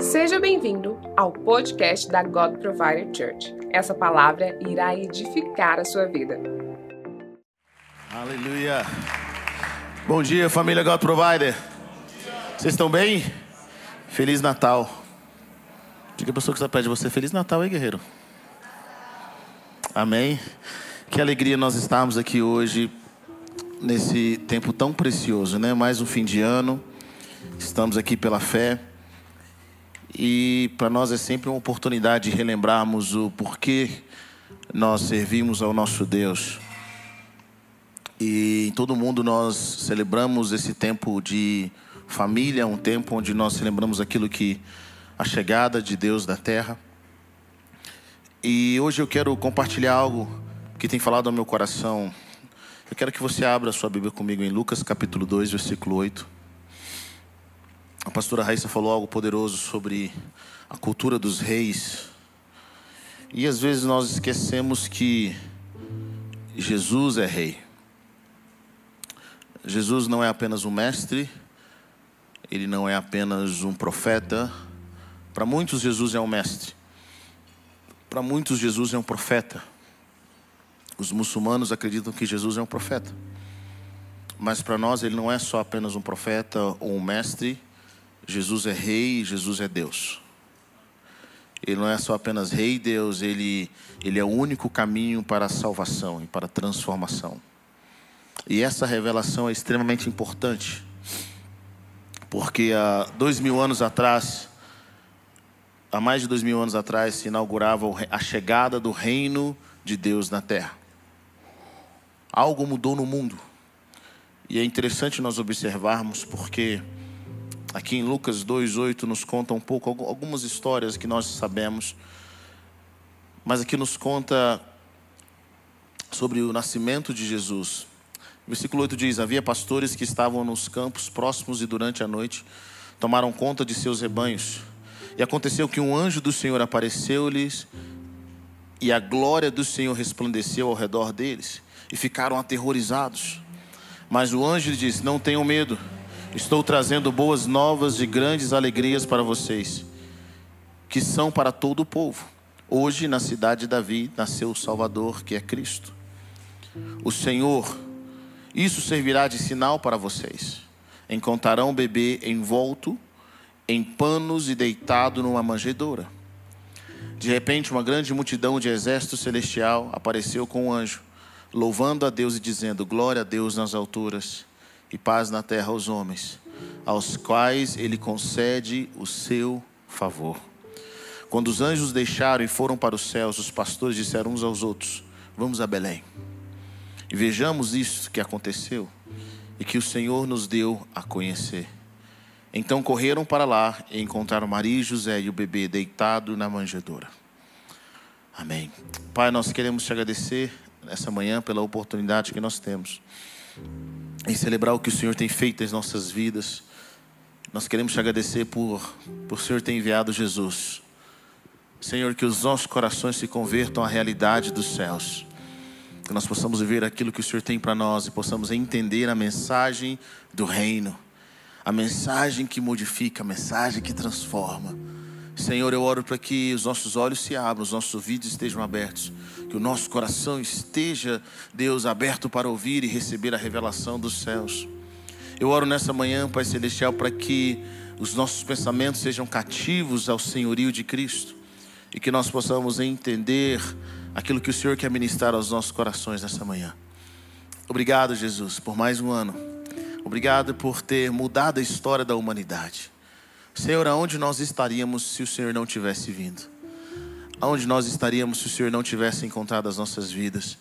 Seja bem-vindo ao podcast da God Provider Church. Essa palavra irá edificar a sua vida. Aleluia. Bom dia, família God Provider. Vocês estão bem? Feliz Natal. Diga a pessoa que está perto de você, Feliz Natal, hein, guerreiro? Amém. Que alegria nós estarmos aqui hoje, nesse tempo tão precioso, né? Mais um fim de ano. Estamos aqui pela fé. E para nós é sempre uma oportunidade de relembrarmos o porquê nós servimos ao nosso Deus. E em todo mundo nós celebramos esse tempo de família, um tempo onde nós celebramos aquilo que a chegada de Deus da terra. E hoje eu quero compartilhar algo que tem falado ao meu coração. Eu quero que você abra sua Bíblia comigo em Lucas capítulo 2, versículo 8. A pastora Raíssa falou algo poderoso sobre a cultura dos reis. E às vezes nós esquecemos que Jesus é rei. Jesus não é apenas um mestre, ele não é apenas um profeta. Para muitos, Jesus é um mestre. Para muitos, Jesus é um profeta. Os muçulmanos acreditam que Jesus é um profeta. Mas para nós, ele não é só apenas um profeta ou um mestre Jesus é rei, Jesus é Deus. Ele não é só apenas rei Deus, ele, ele é o único caminho para a salvação e para a transformação. E essa revelação é extremamente importante, porque há dois mil anos atrás, há mais de dois mil anos atrás, se inaugurava a chegada do reino de Deus na terra. Algo mudou no mundo. E é interessante nós observarmos porque Aqui em Lucas 2:8 nos conta um pouco algumas histórias que nós sabemos, mas aqui nos conta sobre o nascimento de Jesus. Versículo 8 diz: Havia pastores que estavam nos campos próximos e durante a noite tomaram conta de seus rebanhos. E aconteceu que um anjo do Senhor apareceu-lhes e a glória do Senhor resplandeceu ao redor deles e ficaram aterrorizados. Mas o anjo disse: Não tenham medo. Estou trazendo boas novas de grandes alegrias para vocês, que são para todo o povo. Hoje, na cidade de Davi, nasceu o Salvador, que é Cristo. O Senhor, isso servirá de sinal para vocês. Encontrarão um bebê envolto em panos e deitado numa manjedoura. De repente, uma grande multidão de exército celestial apareceu com um anjo, louvando a Deus e dizendo: Glória a Deus nas alturas e paz na terra aos homens, aos quais ele concede o seu favor. Quando os anjos deixaram e foram para os céus, os pastores disseram uns aos outros: Vamos a Belém. E vejamos isso que aconteceu e que o Senhor nos deu a conhecer. Então correram para lá e encontraram Maria e José e o bebê deitado na manjedoura. Amém. Pai, nós queremos te agradecer nessa manhã pela oportunidade que nós temos em celebrar o que o Senhor tem feito nas nossas vidas. Nós queremos te agradecer por, por o Senhor ter enviado Jesus. Senhor, que os nossos corações se convertam à realidade dos céus. Que nós possamos viver aquilo que o Senhor tem para nós e possamos entender a mensagem do reino. A mensagem que modifica, a mensagem que transforma. Senhor, eu oro para que os nossos olhos se abram, os nossos ouvidos estejam abertos, que o nosso coração esteja, Deus, aberto para ouvir e receber a revelação dos céus. Eu oro nessa manhã, Pai Celestial, para que os nossos pensamentos sejam cativos ao senhorio de Cristo e que nós possamos entender aquilo que o Senhor quer ministrar aos nossos corações nessa manhã. Obrigado, Jesus, por mais um ano. Obrigado por ter mudado a história da humanidade. Senhor, aonde nós estaríamos se o Senhor não tivesse vindo? Aonde nós estaríamos se o Senhor não tivesse encontrado as nossas vidas?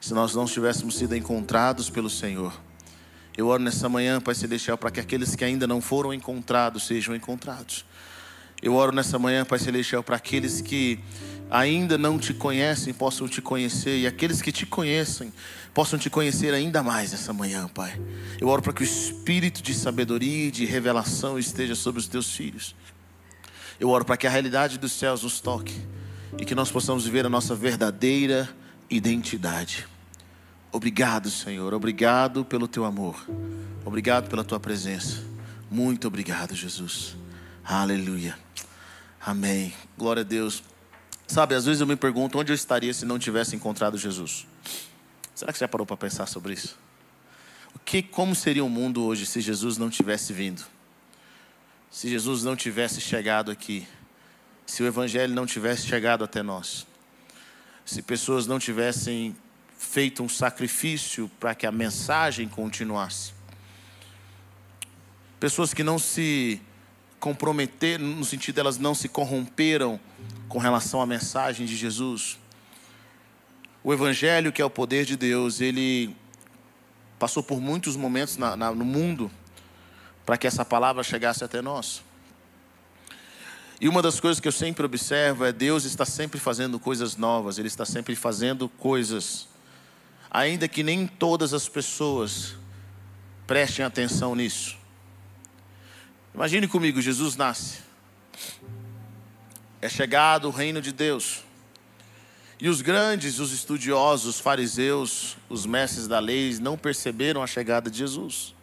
Se nós não tivéssemos sido encontrados pelo Senhor? Eu oro nessa manhã, Pai Celestial, para que aqueles que ainda não foram encontrados sejam encontrados. Eu oro nessa manhã, Pai Celestial, para aqueles que ainda não te conhecem possam te conhecer e aqueles que te conhecem possam te conhecer ainda mais nessa manhã, Pai. Eu oro para que o espírito de sabedoria e de revelação esteja sobre os teus filhos. Eu oro para que a realidade dos céus nos toque e que nós possamos viver a nossa verdadeira identidade. Obrigado, Senhor. Obrigado pelo teu amor. Obrigado pela tua presença. Muito obrigado, Jesus. Aleluia. Amém. Glória a Deus. Sabe, às vezes eu me pergunto onde eu estaria se não tivesse encontrado Jesus. Será que você já parou para pensar sobre isso? O que, como seria o mundo hoje se Jesus não tivesse vindo? Se Jesus não tivesse chegado aqui? Se o Evangelho não tivesse chegado até nós? Se pessoas não tivessem feito um sacrifício para que a mensagem continuasse? Pessoas que não se comprometeram, no sentido elas não se corromperam com relação à mensagem de Jesus. O Evangelho, que é o poder de Deus, ele passou por muitos momentos na, na, no mundo para que essa palavra chegasse até nós. E uma das coisas que eu sempre observo é Deus está sempre fazendo coisas novas, Ele está sempre fazendo coisas, ainda que nem todas as pessoas prestem atenção nisso. Imagine comigo, Jesus nasce, é chegado o reino de Deus. E os grandes, os estudiosos, os fariseus, os mestres da lei não perceberam a chegada de Jesus.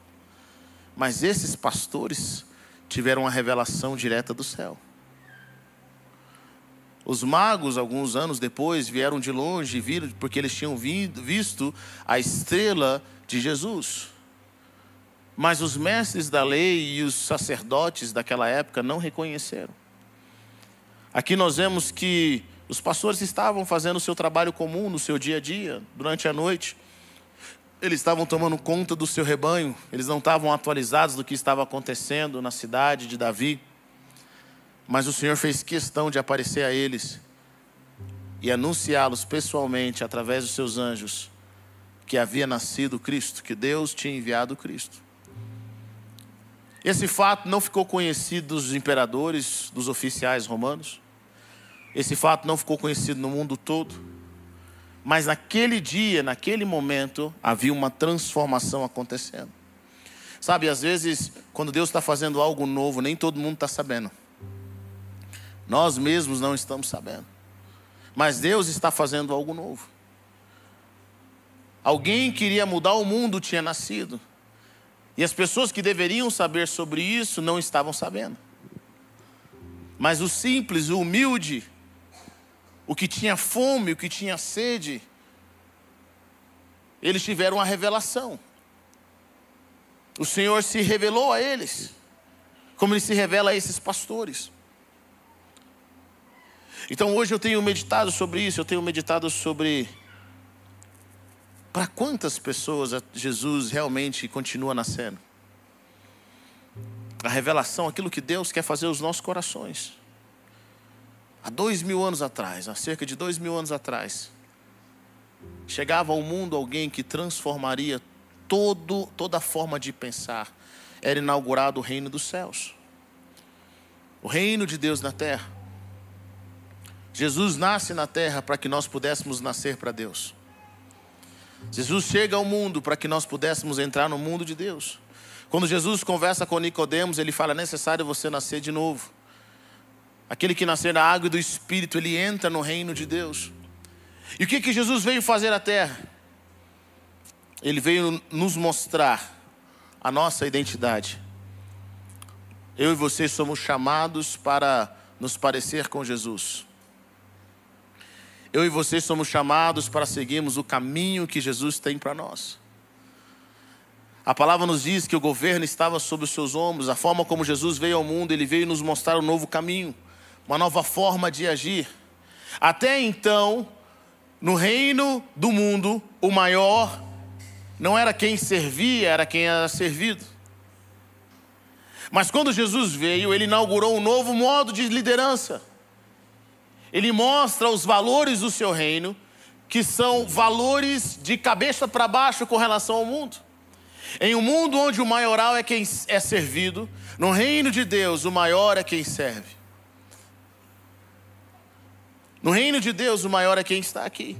Mas esses pastores tiveram uma revelação direta do céu. Os magos, alguns anos depois, vieram de longe viram, porque eles tinham visto a estrela de Jesus. Mas os mestres da lei e os sacerdotes daquela época não reconheceram. Aqui nós vemos que os pastores estavam fazendo o seu trabalho comum no seu dia a dia, durante a noite. Eles estavam tomando conta do seu rebanho, eles não estavam atualizados do que estava acontecendo na cidade de Davi. Mas o Senhor fez questão de aparecer a eles e anunciá-los pessoalmente, através dos seus anjos, que havia nascido Cristo, que Deus tinha enviado Cristo. Esse fato não ficou conhecido dos imperadores, dos oficiais romanos. Esse fato não ficou conhecido no mundo todo, mas naquele dia, naquele momento, havia uma transformação acontecendo. Sabe, às vezes, quando Deus está fazendo algo novo, nem todo mundo está sabendo. Nós mesmos não estamos sabendo. Mas Deus está fazendo algo novo. Alguém queria mudar o mundo tinha nascido. E as pessoas que deveriam saber sobre isso não estavam sabendo. Mas o simples, o humilde, o que tinha fome, o que tinha sede, eles tiveram uma revelação. O Senhor se revelou a eles, como Ele se revela a esses pastores. Então hoje eu tenho meditado sobre isso, eu tenho meditado sobre para quantas pessoas Jesus realmente continua nascendo. A revelação, aquilo que Deus quer fazer nos nossos corações. Há dois mil anos atrás, há cerca de dois mil anos atrás, chegava ao mundo alguém que transformaria todo, toda forma de pensar. Era inaugurado o reino dos céus, o reino de Deus na terra. Jesus nasce na terra para que nós pudéssemos nascer para Deus. Jesus chega ao mundo para que nós pudéssemos entrar no mundo de Deus. Quando Jesus conversa com Nicodemos, ele fala: é necessário você nascer de novo. Aquele que nascer da água e do Espírito, ele entra no reino de Deus. E o que, que Jesus veio fazer na terra? Ele veio nos mostrar a nossa identidade. Eu e você somos chamados para nos parecer com Jesus. Eu e você somos chamados para seguirmos o caminho que Jesus tem para nós. A palavra nos diz que o governo estava sobre os seus ombros, a forma como Jesus veio ao mundo, ele veio nos mostrar um novo caminho uma nova forma de agir. Até então, no reino do mundo, o maior não era quem servia, era quem era servido. Mas quando Jesus veio, ele inaugurou um novo modo de liderança. Ele mostra os valores do seu reino, que são valores de cabeça para baixo com relação ao mundo. Em um mundo onde o maioral é quem é servido, no reino de Deus, o maior é quem serve. No reino de Deus, o maior é quem está aqui.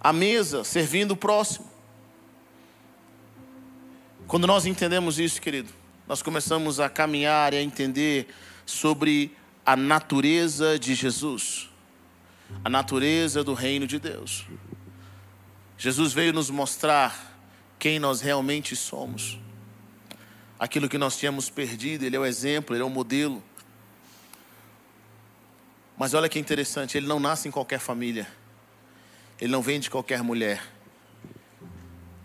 A mesa, servindo o próximo. Quando nós entendemos isso, querido, nós começamos a caminhar e a entender sobre a natureza de Jesus, a natureza do reino de Deus. Jesus veio nos mostrar quem nós realmente somos. aquilo que nós tínhamos perdido, ele é o exemplo, ele é o modelo. Mas olha que interessante, ele não nasce em qualquer família. Ele não vem de qualquer mulher.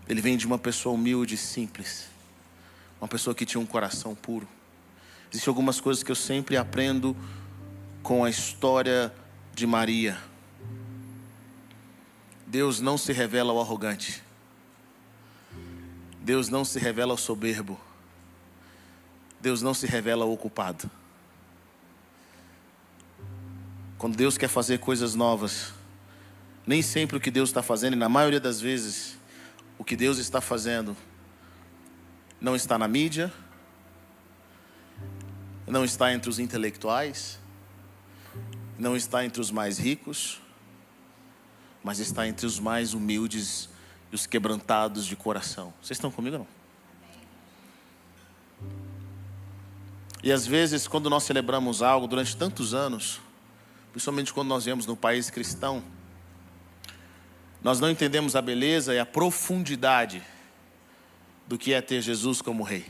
Ele vem de uma pessoa humilde e simples. Uma pessoa que tinha um coração puro. Existem algumas coisas que eu sempre aprendo com a história de Maria. Deus não se revela ao arrogante. Deus não se revela ao soberbo. Deus não se revela ao ocupado. Quando Deus quer fazer coisas novas, nem sempre o que Deus está fazendo, e na maioria das vezes, o que Deus está fazendo não está na mídia, não está entre os intelectuais, não está entre os mais ricos, mas está entre os mais humildes e os quebrantados de coração. Vocês estão comigo não? E às vezes, quando nós celebramos algo durante tantos anos, principalmente quando nós vemos no país cristão, nós não entendemos a beleza e a profundidade do que é ter Jesus como rei.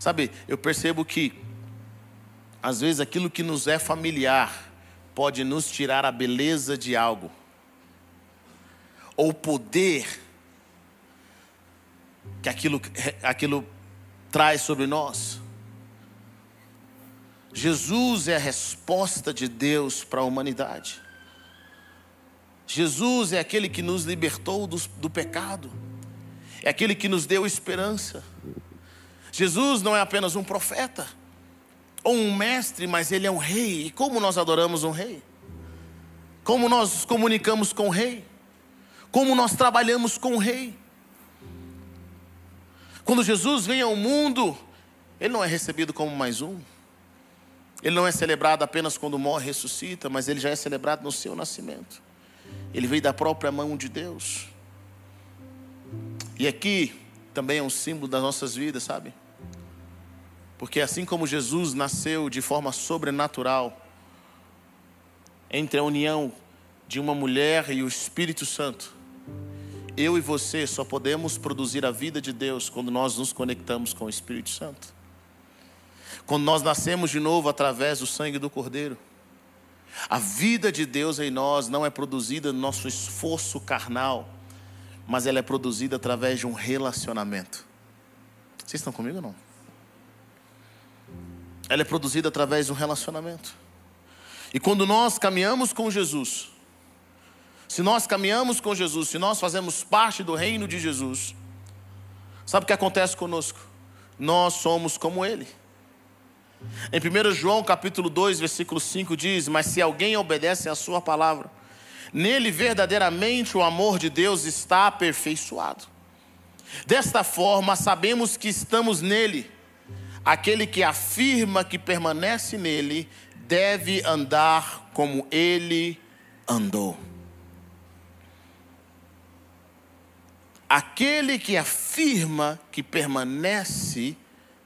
Sabe, eu percebo que às vezes aquilo que nos é familiar pode nos tirar a beleza de algo, ou o poder que aquilo, aquilo traz sobre nós. Jesus é a resposta de Deus para a humanidade. Jesus é aquele que nos libertou do, do pecado, é aquele que nos deu esperança. Jesus não é apenas um profeta, ou um mestre, mas ele é um rei. E como nós adoramos um rei? Como nós nos comunicamos com o rei? Como nós trabalhamos com o rei? Quando Jesus vem ao mundo, ele não é recebido como mais um. Ele não é celebrado apenas quando morre e ressuscita, mas ele já é celebrado no seu nascimento. Ele veio da própria mão de Deus. E aqui também é um símbolo das nossas vidas, sabe? Porque assim como Jesus nasceu de forma sobrenatural, entre a união de uma mulher e o Espírito Santo, eu e você só podemos produzir a vida de Deus quando nós nos conectamos com o Espírito Santo. Quando nós nascemos de novo através do sangue do Cordeiro. A vida de Deus em nós não é produzida no nosso esforço carnal, mas ela é produzida através de um relacionamento. Vocês estão comigo ou não? ela é produzida através de um relacionamento. E quando nós caminhamos com Jesus, se nós caminhamos com Jesus, se nós fazemos parte do reino de Jesus, sabe o que acontece conosco? Nós somos como Ele. Em 1 João capítulo 2, versículo 5 diz: Mas se alguém obedece à sua palavra, nele verdadeiramente o amor de Deus está aperfeiçoado. Desta forma, sabemos que estamos nele Aquele que afirma que permanece nele deve andar como ele andou. Aquele que afirma que permanece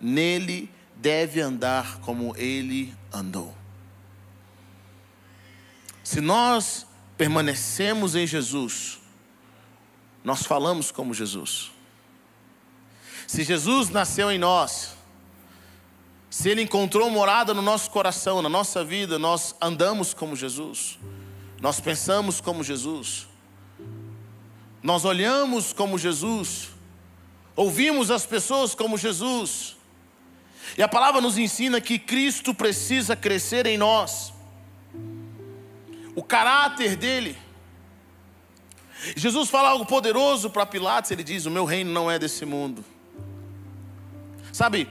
nele deve andar como ele andou. Se nós permanecemos em Jesus, nós falamos como Jesus. Se Jesus nasceu em nós, se Ele encontrou morada no nosso coração, na nossa vida, nós andamos como Jesus, nós pensamos como Jesus, nós olhamos como Jesus, ouvimos as pessoas como Jesus, e a palavra nos ensina que Cristo precisa crescer em nós, o caráter dele. Jesus fala algo poderoso para Pilatos, ele diz: O meu reino não é desse mundo. Sabe,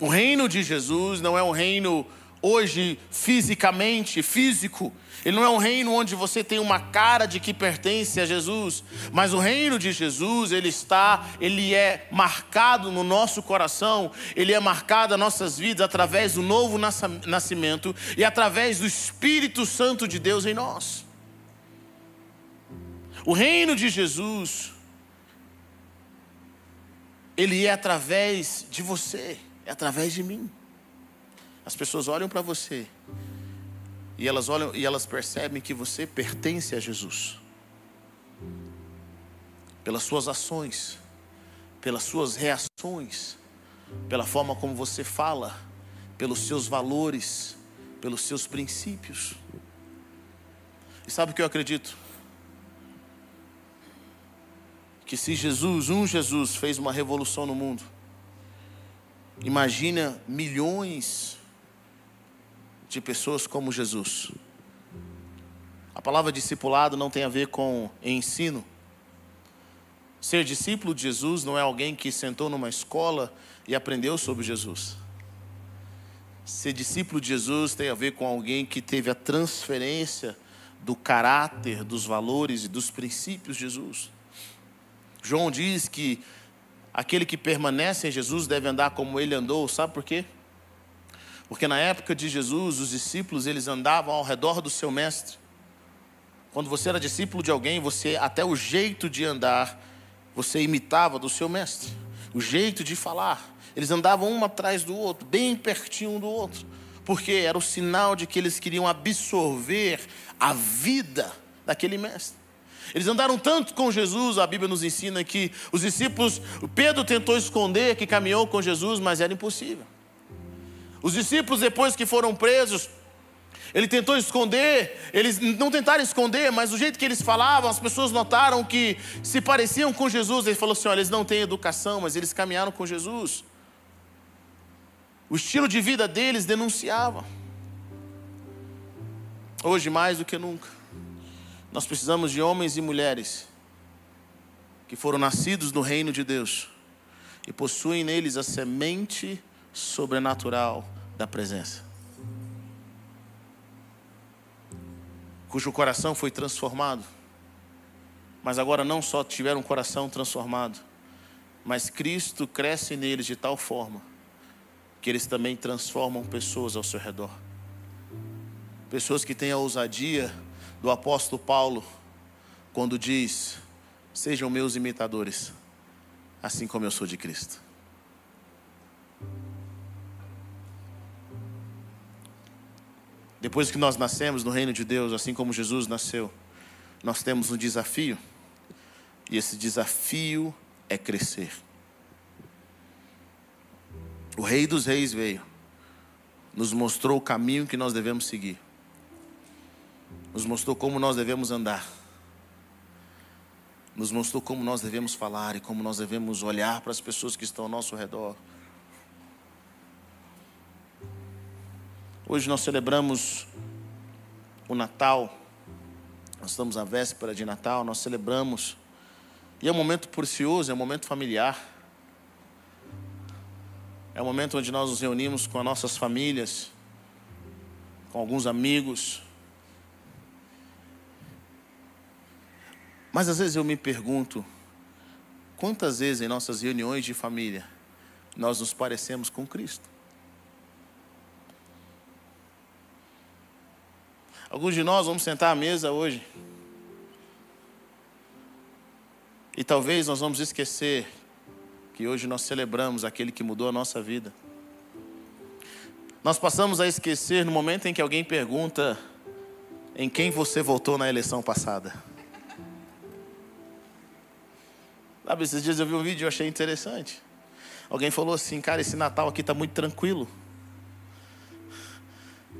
o reino de Jesus não é um reino hoje fisicamente, físico. Ele não é um reino onde você tem uma cara de que pertence a Jesus, mas o reino de Jesus, ele está, ele é marcado no nosso coração, ele é marcado nas nossas vidas através do novo nascimento e através do Espírito Santo de Deus em nós. O reino de Jesus, ele é através de você é através de mim. As pessoas olham para você e elas olham e elas percebem que você pertence a Jesus. Pelas suas ações, pelas suas reações, ações, pela forma como você fala, pelos seus valores, pelos seus princípios. E sabe o que eu acredito? Que se Jesus, um Jesus, fez uma revolução no mundo, imagina milhões de pessoas como Jesus. A palavra discipulado não tem a ver com ensino. Ser discípulo de Jesus não é alguém que sentou numa escola e aprendeu sobre Jesus. Ser discípulo de Jesus tem a ver com alguém que teve a transferência do caráter, dos valores e dos princípios de Jesus. João diz que aquele que permanece em Jesus deve andar como ele andou, sabe por quê? Porque na época de Jesus, os discípulos eles andavam ao redor do seu mestre. Quando você era discípulo de alguém, você até o jeito de andar, você imitava do seu mestre, o jeito de falar. Eles andavam um atrás do outro, bem pertinho um do outro, porque era o sinal de que eles queriam absorver a vida daquele mestre. Eles andaram tanto com Jesus, a Bíblia nos ensina que os discípulos, Pedro tentou esconder que caminhou com Jesus, mas era impossível. Os discípulos, depois que foram presos, ele tentou esconder, eles não tentaram esconder, mas o jeito que eles falavam, as pessoas notaram que se pareciam com Jesus. Ele falou assim: olha, eles não têm educação, mas eles caminharam com Jesus. O estilo de vida deles denunciava. Hoje, mais do que nunca, nós precisamos de homens e mulheres que foram nascidos no reino de Deus e possuem neles a semente sobrenatural da presença. Cujo coração foi transformado, mas agora não só tiveram um coração transformado, mas Cristo cresce neles de tal forma que eles também transformam pessoas ao seu redor. Pessoas que têm a ousadia do apóstolo Paulo, quando diz: Sejam meus imitadores, assim como eu sou de Cristo. Depois que nós nascemos no reino de Deus, assim como Jesus nasceu, nós temos um desafio, e esse desafio é crescer. O Rei dos Reis veio, nos mostrou o caminho que nós devemos seguir, nos mostrou como nós devemos andar, nos mostrou como nós devemos falar e como nós devemos olhar para as pessoas que estão ao nosso redor. Hoje nós celebramos o Natal, nós estamos à véspera de Natal, nós celebramos, e é um momento precioso, é um momento familiar. É o momento onde nós nos reunimos com as nossas famílias, com alguns amigos. Mas às vezes eu me pergunto, quantas vezes em nossas reuniões de família nós nos parecemos com Cristo? Alguns de nós vamos sentar à mesa hoje. E talvez nós vamos esquecer que hoje nós celebramos aquele que mudou a nossa vida. Nós passamos a esquecer no momento em que alguém pergunta em quem você votou na eleição passada. Sabe, esses dias eu vi um vídeo e achei interessante. Alguém falou assim, cara, esse Natal aqui está muito tranquilo.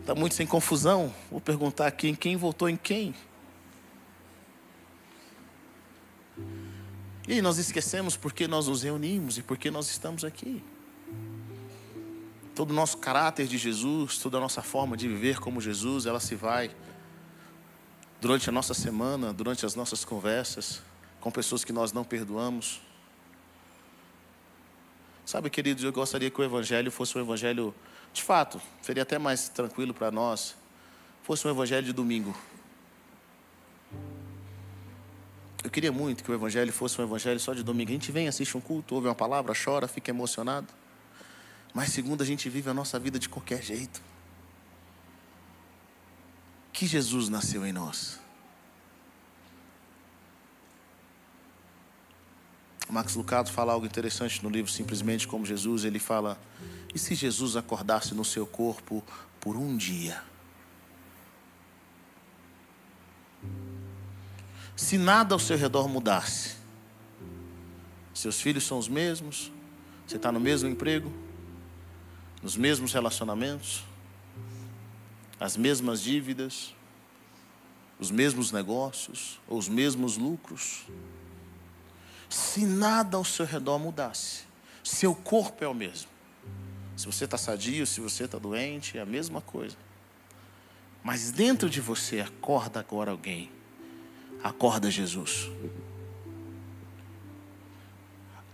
Está muito sem confusão. Vou perguntar aqui em quem votou em quem. E nós esquecemos porque nós nos reunimos e porque nós estamos aqui. Todo o nosso caráter de Jesus, toda a nossa forma de viver como Jesus, ela se vai durante a nossa semana, durante as nossas conversas com pessoas que nós não perdoamos. Sabe, queridos, eu gostaria que o Evangelho fosse um Evangelho, de fato, seria até mais tranquilo para nós, fosse um Evangelho de domingo. Eu queria muito que o evangelho fosse um evangelho só de domingo. A gente vem, assiste um culto, ouve uma palavra, chora, fica emocionado. Mas segundo a gente vive a nossa vida de qualquer jeito. Que Jesus nasceu em nós. Max Lucado fala algo interessante no livro Simplesmente como Jesus. Ele fala: e se Jesus acordasse no seu corpo por um dia? se nada ao seu redor mudasse. Seus filhos são os mesmos, Você está no mesmo emprego? Nos mesmos relacionamentos? As mesmas dívidas? Os mesmos negócios? Ou os mesmos lucros? Se nada ao seu redor mudasse, seu corpo é o mesmo. Se você está sadio, se você está doente, é a mesma coisa. Mas dentro de você acorda agora alguém. Acorda Jesus.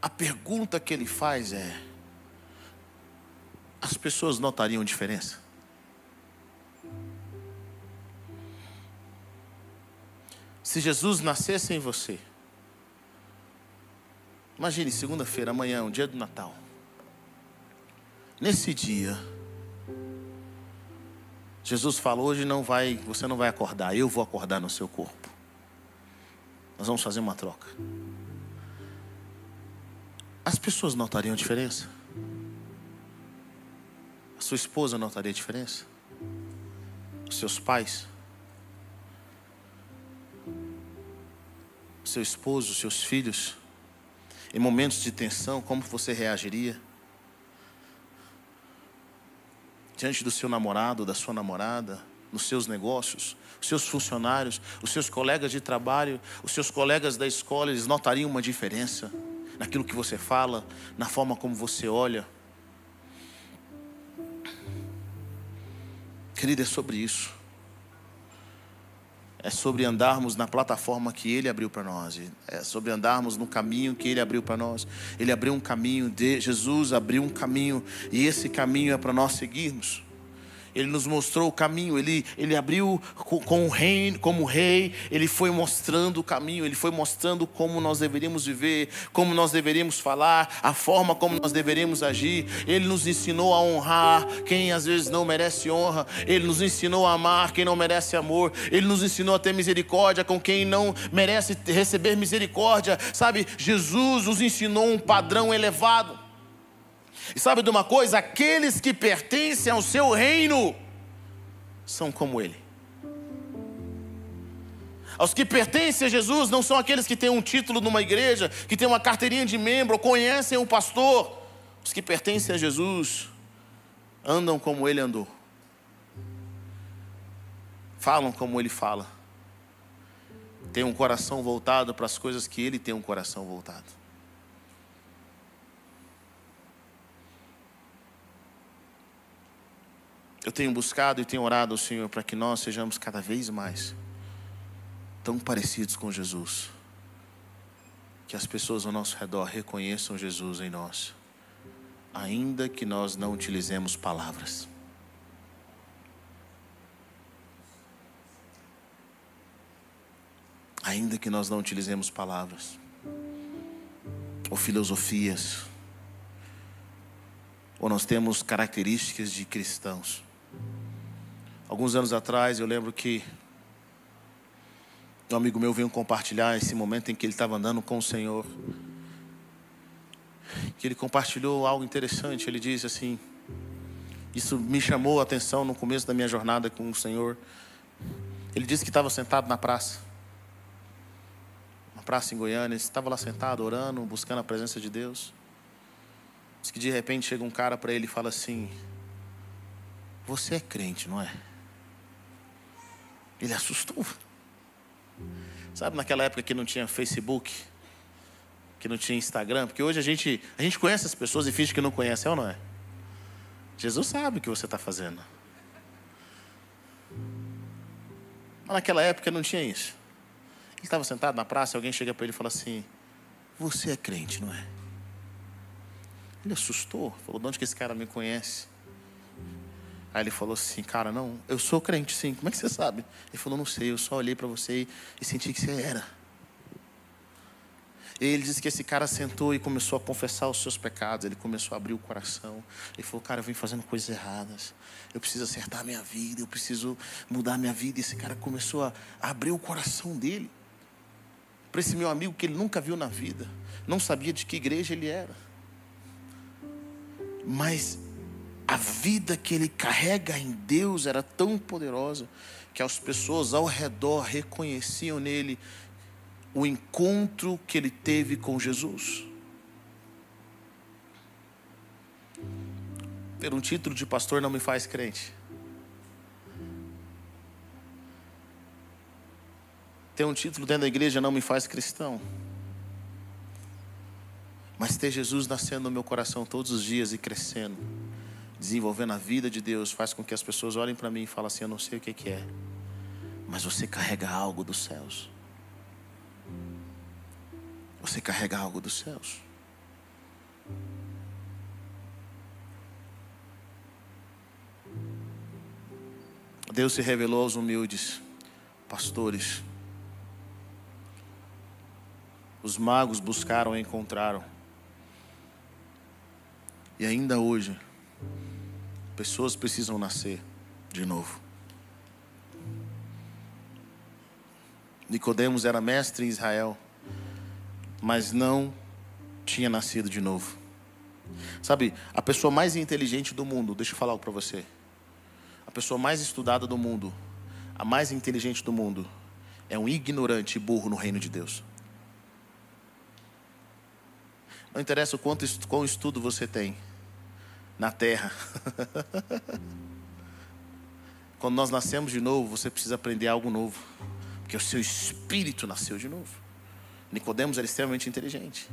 A pergunta que ele faz é: as pessoas notariam diferença? Se Jesus nascesse em você, imagine segunda-feira, amanhã, um dia do Natal. Nesse dia, Jesus falou: hoje não vai, você não vai acordar, eu vou acordar no seu corpo. Nós vamos fazer uma troca. As pessoas notariam diferença? A sua esposa notaria diferença? Os seus pais? O seu esposo, os seus filhos? Em momentos de tensão, como você reagiria? Diante do seu namorado, da sua namorada, nos seus negócios, os seus funcionários, os seus colegas de trabalho, os seus colegas da escola, eles notariam uma diferença? naquilo que você fala, na forma como você olha. Querida, é sobre isso. É sobre andarmos na plataforma que Ele abriu para nós. É sobre andarmos no caminho que Ele abriu para nós. Ele abriu um caminho, de, Jesus abriu um caminho, e esse caminho é para nós seguirmos. Ele nos mostrou o caminho, ele, ele abriu com, com o rei, como rei, ele foi mostrando o caminho, ele foi mostrando como nós deveríamos viver, como nós deveríamos falar, a forma como nós deveríamos agir. Ele nos ensinou a honrar quem às vezes não merece honra, ele nos ensinou a amar quem não merece amor, ele nos ensinou a ter misericórdia com quem não merece receber misericórdia. Sabe, Jesus nos ensinou um padrão elevado. E sabe de uma coisa? Aqueles que pertencem ao seu reino são como ele. Aos que pertencem a Jesus não são aqueles que têm um título numa igreja, que têm uma carteirinha de membro, conhecem o pastor. Os que pertencem a Jesus andam como ele andou, falam como ele fala, têm um coração voltado para as coisas que ele tem um coração voltado. Eu tenho buscado e tenho orado ao Senhor para que nós sejamos cada vez mais tão parecidos com Jesus. Que as pessoas ao nosso redor reconheçam Jesus em nós, ainda que nós não utilizemos palavras. Ainda que nós não utilizemos palavras ou filosofias, ou nós temos características de cristãos. Alguns anos atrás, eu lembro que um amigo meu veio compartilhar esse momento em que ele estava andando com o Senhor. Que ele compartilhou algo interessante. Ele disse assim: Isso me chamou a atenção no começo da minha jornada com o Senhor. Ele disse que estava sentado na praça. Uma praça em Goiânia. Ele estava lá sentado, orando, buscando a presença de Deus. Diz que de repente chega um cara para ele e fala assim: Você é crente, não é? Ele assustou. Sabe naquela época que não tinha Facebook, que não tinha Instagram, porque hoje a gente, a gente conhece as pessoas e finge que não conhece, é ou não é? Jesus sabe o que você está fazendo. Mas naquela época não tinha isso. Ele estava sentado na praça, alguém chega para ele e fala assim: Você é crente, não é? Ele assustou, falou: De onde que esse cara me conhece? Aí ele falou assim, cara, não, eu sou crente sim, como é que você sabe? Ele falou, não sei, eu só olhei para você e senti que você era. E ele disse que esse cara sentou e começou a confessar os seus pecados, ele começou a abrir o coração. Ele falou, cara, eu vim fazendo coisas erradas, eu preciso acertar minha vida, eu preciso mudar minha vida. E esse cara começou a abrir o coração dele para esse meu amigo que ele nunca viu na vida, não sabia de que igreja ele era. Mas a vida que ele carrega em Deus era tão poderosa que as pessoas ao redor reconheciam nele o encontro que ele teve com Jesus. Ter um título de pastor não me faz crente. Ter um título dentro da igreja não me faz cristão. Mas ter Jesus nascendo no meu coração todos os dias e crescendo, desenvolvendo a vida de Deus, faz com que as pessoas olhem para mim e falem assim: Eu não sei o que é, mas você carrega algo dos céus. Você carrega algo dos céus. Deus se revelou aos humildes, pastores. Os magos buscaram e encontraram. E ainda hoje, pessoas precisam nascer de novo. Nicodemos era mestre em Israel, mas não tinha nascido de novo. Sabe, a pessoa mais inteligente do mundo, deixa eu falar algo para você pessoa mais estudada do mundo, a mais inteligente do mundo, é um ignorante e burro no reino de Deus. Não interessa o quanto qual estudo você tem na terra. Quando nós nascemos de novo, você precisa aprender algo novo, porque o seu espírito nasceu de novo. Nicodemos era extremamente inteligente,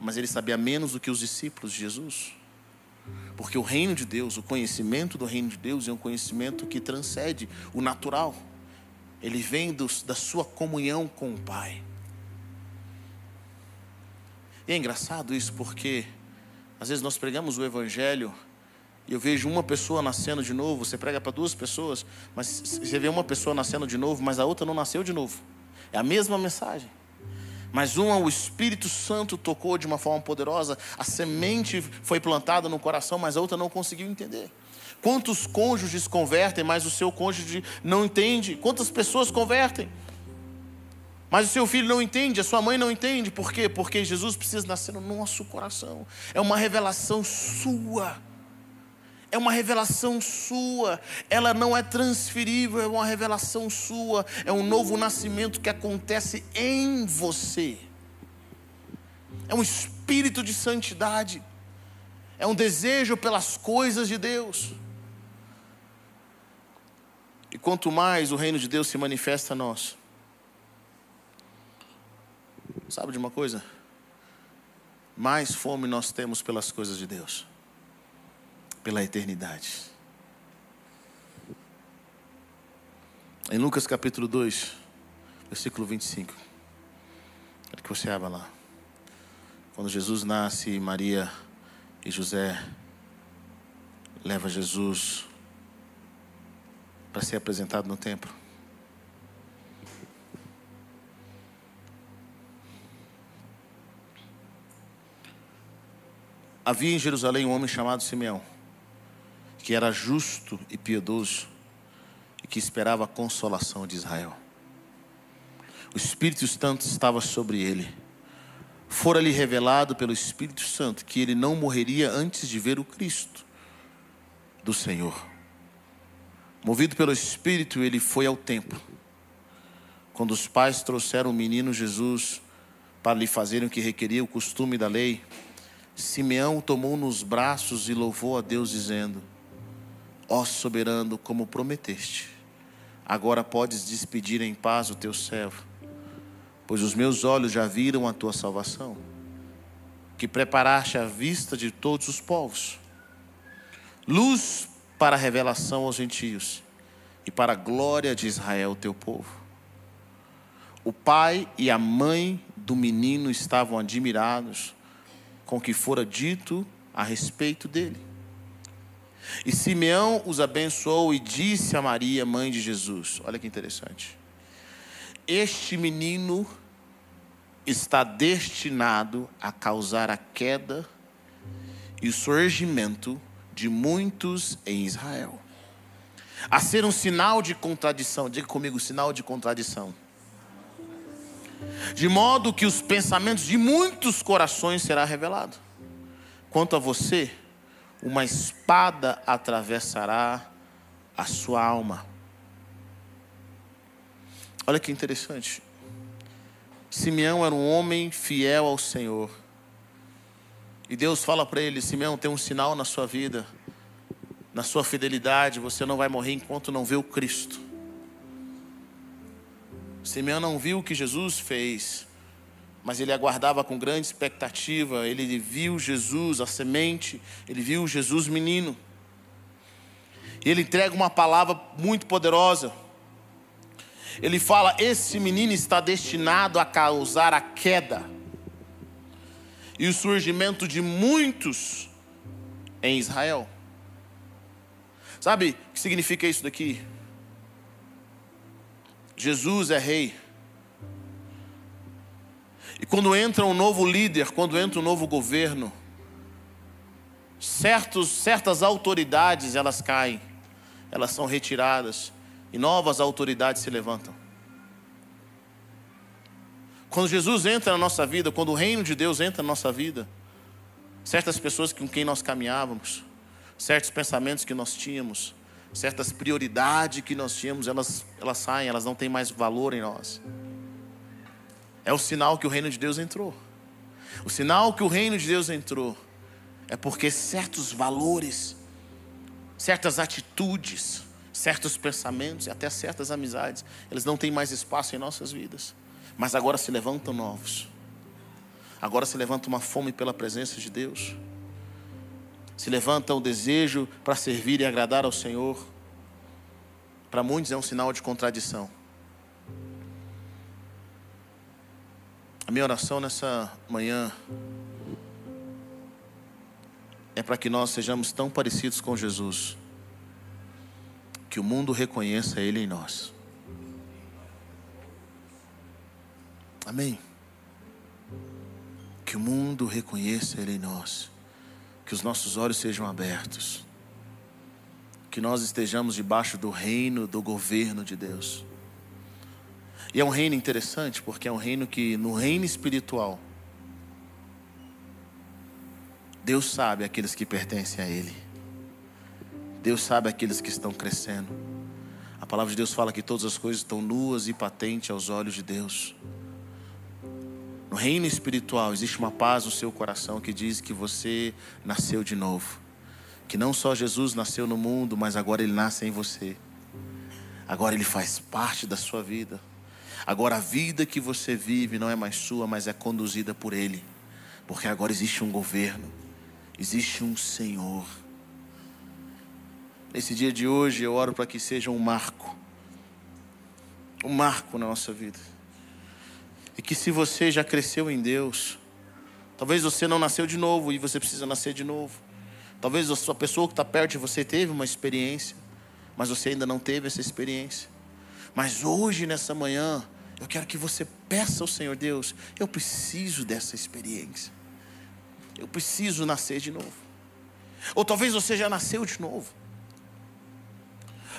mas ele sabia menos do que os discípulos de Jesus. Porque o reino de Deus, o conhecimento do reino de Deus é um conhecimento que transcende o natural. Ele vem dos, da sua comunhão com o Pai. E é engraçado isso porque às vezes nós pregamos o Evangelho e eu vejo uma pessoa nascendo de novo, você prega para duas pessoas, mas você vê uma pessoa nascendo de novo, mas a outra não nasceu de novo. É a mesma mensagem. Mas uma, o Espírito Santo tocou de uma forma poderosa, a semente foi plantada no coração, mas a outra não conseguiu entender. Quantos cônjuges convertem, mas o seu cônjuge não entende? Quantas pessoas convertem? Mas o seu filho não entende, a sua mãe não entende. Por quê? Porque Jesus precisa nascer no nosso coração. É uma revelação sua é uma revelação sua, ela não é transferível, é uma revelação sua, é um novo nascimento que acontece em você. É um espírito de santidade, é um desejo pelas coisas de Deus. E quanto mais o reino de Deus se manifesta a nós, sabe de uma coisa? Mais fome nós temos pelas coisas de Deus pela eternidade. Em Lucas capítulo 2, versículo 25. Quero que você abra lá. Quando Jesus nasce, Maria e José leva Jesus para ser apresentado no templo. Havia em Jerusalém um homem chamado Simeão que era justo e piedoso e que esperava a consolação de Israel. O Espírito Santo estava sobre ele. Fora-lhe revelado pelo Espírito Santo que ele não morreria antes de ver o Cristo do Senhor. Movido pelo Espírito, ele foi ao templo. Quando os pais trouxeram o menino Jesus para lhe fazerem o que requeria o costume da lei, Simeão tomou nos braços e louvou a Deus, dizendo: Ó soberano, como prometeste, agora podes despedir em paz o teu servo, pois os meus olhos já viram a tua salvação, que preparaste à vista de todos os povos, luz para a revelação aos gentios e para a glória de Israel, teu povo. O pai e a mãe do menino estavam admirados com o que fora dito a respeito dele. E Simeão os abençoou e disse a Maria, mãe de Jesus: Olha que interessante. Este menino está destinado a causar a queda e o surgimento de muitos em Israel, a ser um sinal de contradição. Diga comigo, sinal de contradição. De modo que os pensamentos de muitos corações será revelado. Quanto a você, uma espada atravessará a sua alma. Olha que interessante. Simeão era um homem fiel ao Senhor. E Deus fala para ele: Simeão, tem um sinal na sua vida, na sua fidelidade, você não vai morrer enquanto não vê o Cristo. Simeão não viu o que Jesus fez, mas ele aguardava com grande expectativa. Ele viu Jesus, a semente, ele viu Jesus menino. E ele entrega uma palavra muito poderosa. Ele fala: Esse menino está destinado a causar a queda e o surgimento de muitos em Israel. Sabe o que significa isso daqui? Jesus é rei. E quando entra um novo líder, quando entra um novo governo, certos, certas autoridades elas caem, elas são retiradas e novas autoridades se levantam. Quando Jesus entra na nossa vida, quando o reino de Deus entra na nossa vida, certas pessoas com quem nós caminhávamos, certos pensamentos que nós tínhamos, certas prioridades que nós tínhamos, elas, elas saem, elas não têm mais valor em nós. É o sinal que o reino de Deus entrou. O sinal que o reino de Deus entrou é porque certos valores, certas atitudes, certos pensamentos e até certas amizades, eles não têm mais espaço em nossas vidas. Mas agora se levantam novos. Agora se levanta uma fome pela presença de Deus. Se levanta o desejo para servir e agradar ao Senhor. Para muitos é um sinal de contradição. A minha oração nessa manhã é para que nós sejamos tão parecidos com Jesus, que o mundo reconheça Ele em nós. Amém. Que o mundo reconheça Ele em nós, que os nossos olhos sejam abertos, que nós estejamos debaixo do reino, do governo de Deus. E é um reino interessante, porque é um reino que, no reino espiritual, Deus sabe aqueles que pertencem a Ele. Deus sabe aqueles que estão crescendo. A palavra de Deus fala que todas as coisas estão nuas e patentes aos olhos de Deus. No reino espiritual existe uma paz no seu coração que diz que você nasceu de novo. Que não só Jesus nasceu no mundo, mas agora ele nasce em você. Agora ele faz parte da sua vida. Agora a vida que você vive não é mais sua, mas é conduzida por Ele. Porque agora existe um governo, existe um Senhor. Nesse dia de hoje eu oro para que seja um marco. Um marco na nossa vida. E que se você já cresceu em Deus, talvez você não nasceu de novo e você precisa nascer de novo. Talvez a sua pessoa que está perto de você teve uma experiência, mas você ainda não teve essa experiência. Mas hoje, nessa manhã, eu quero que você peça ao Senhor Deus: eu preciso dessa experiência. Eu preciso nascer de novo. Ou talvez você já nasceu de novo.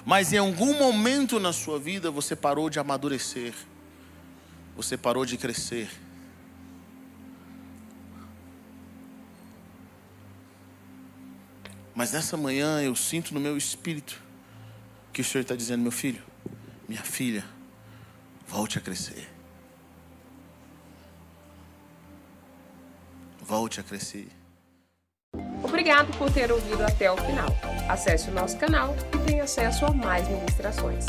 Mas em algum momento na sua vida você parou de amadurecer. Você parou de crescer. Mas nessa manhã eu sinto no meu espírito que o Senhor está dizendo: meu filho, minha filha, volte a crescer. Volte a crescer. Obrigado por ter ouvido até o final. Acesse o nosso canal e tenha acesso a mais ministrações.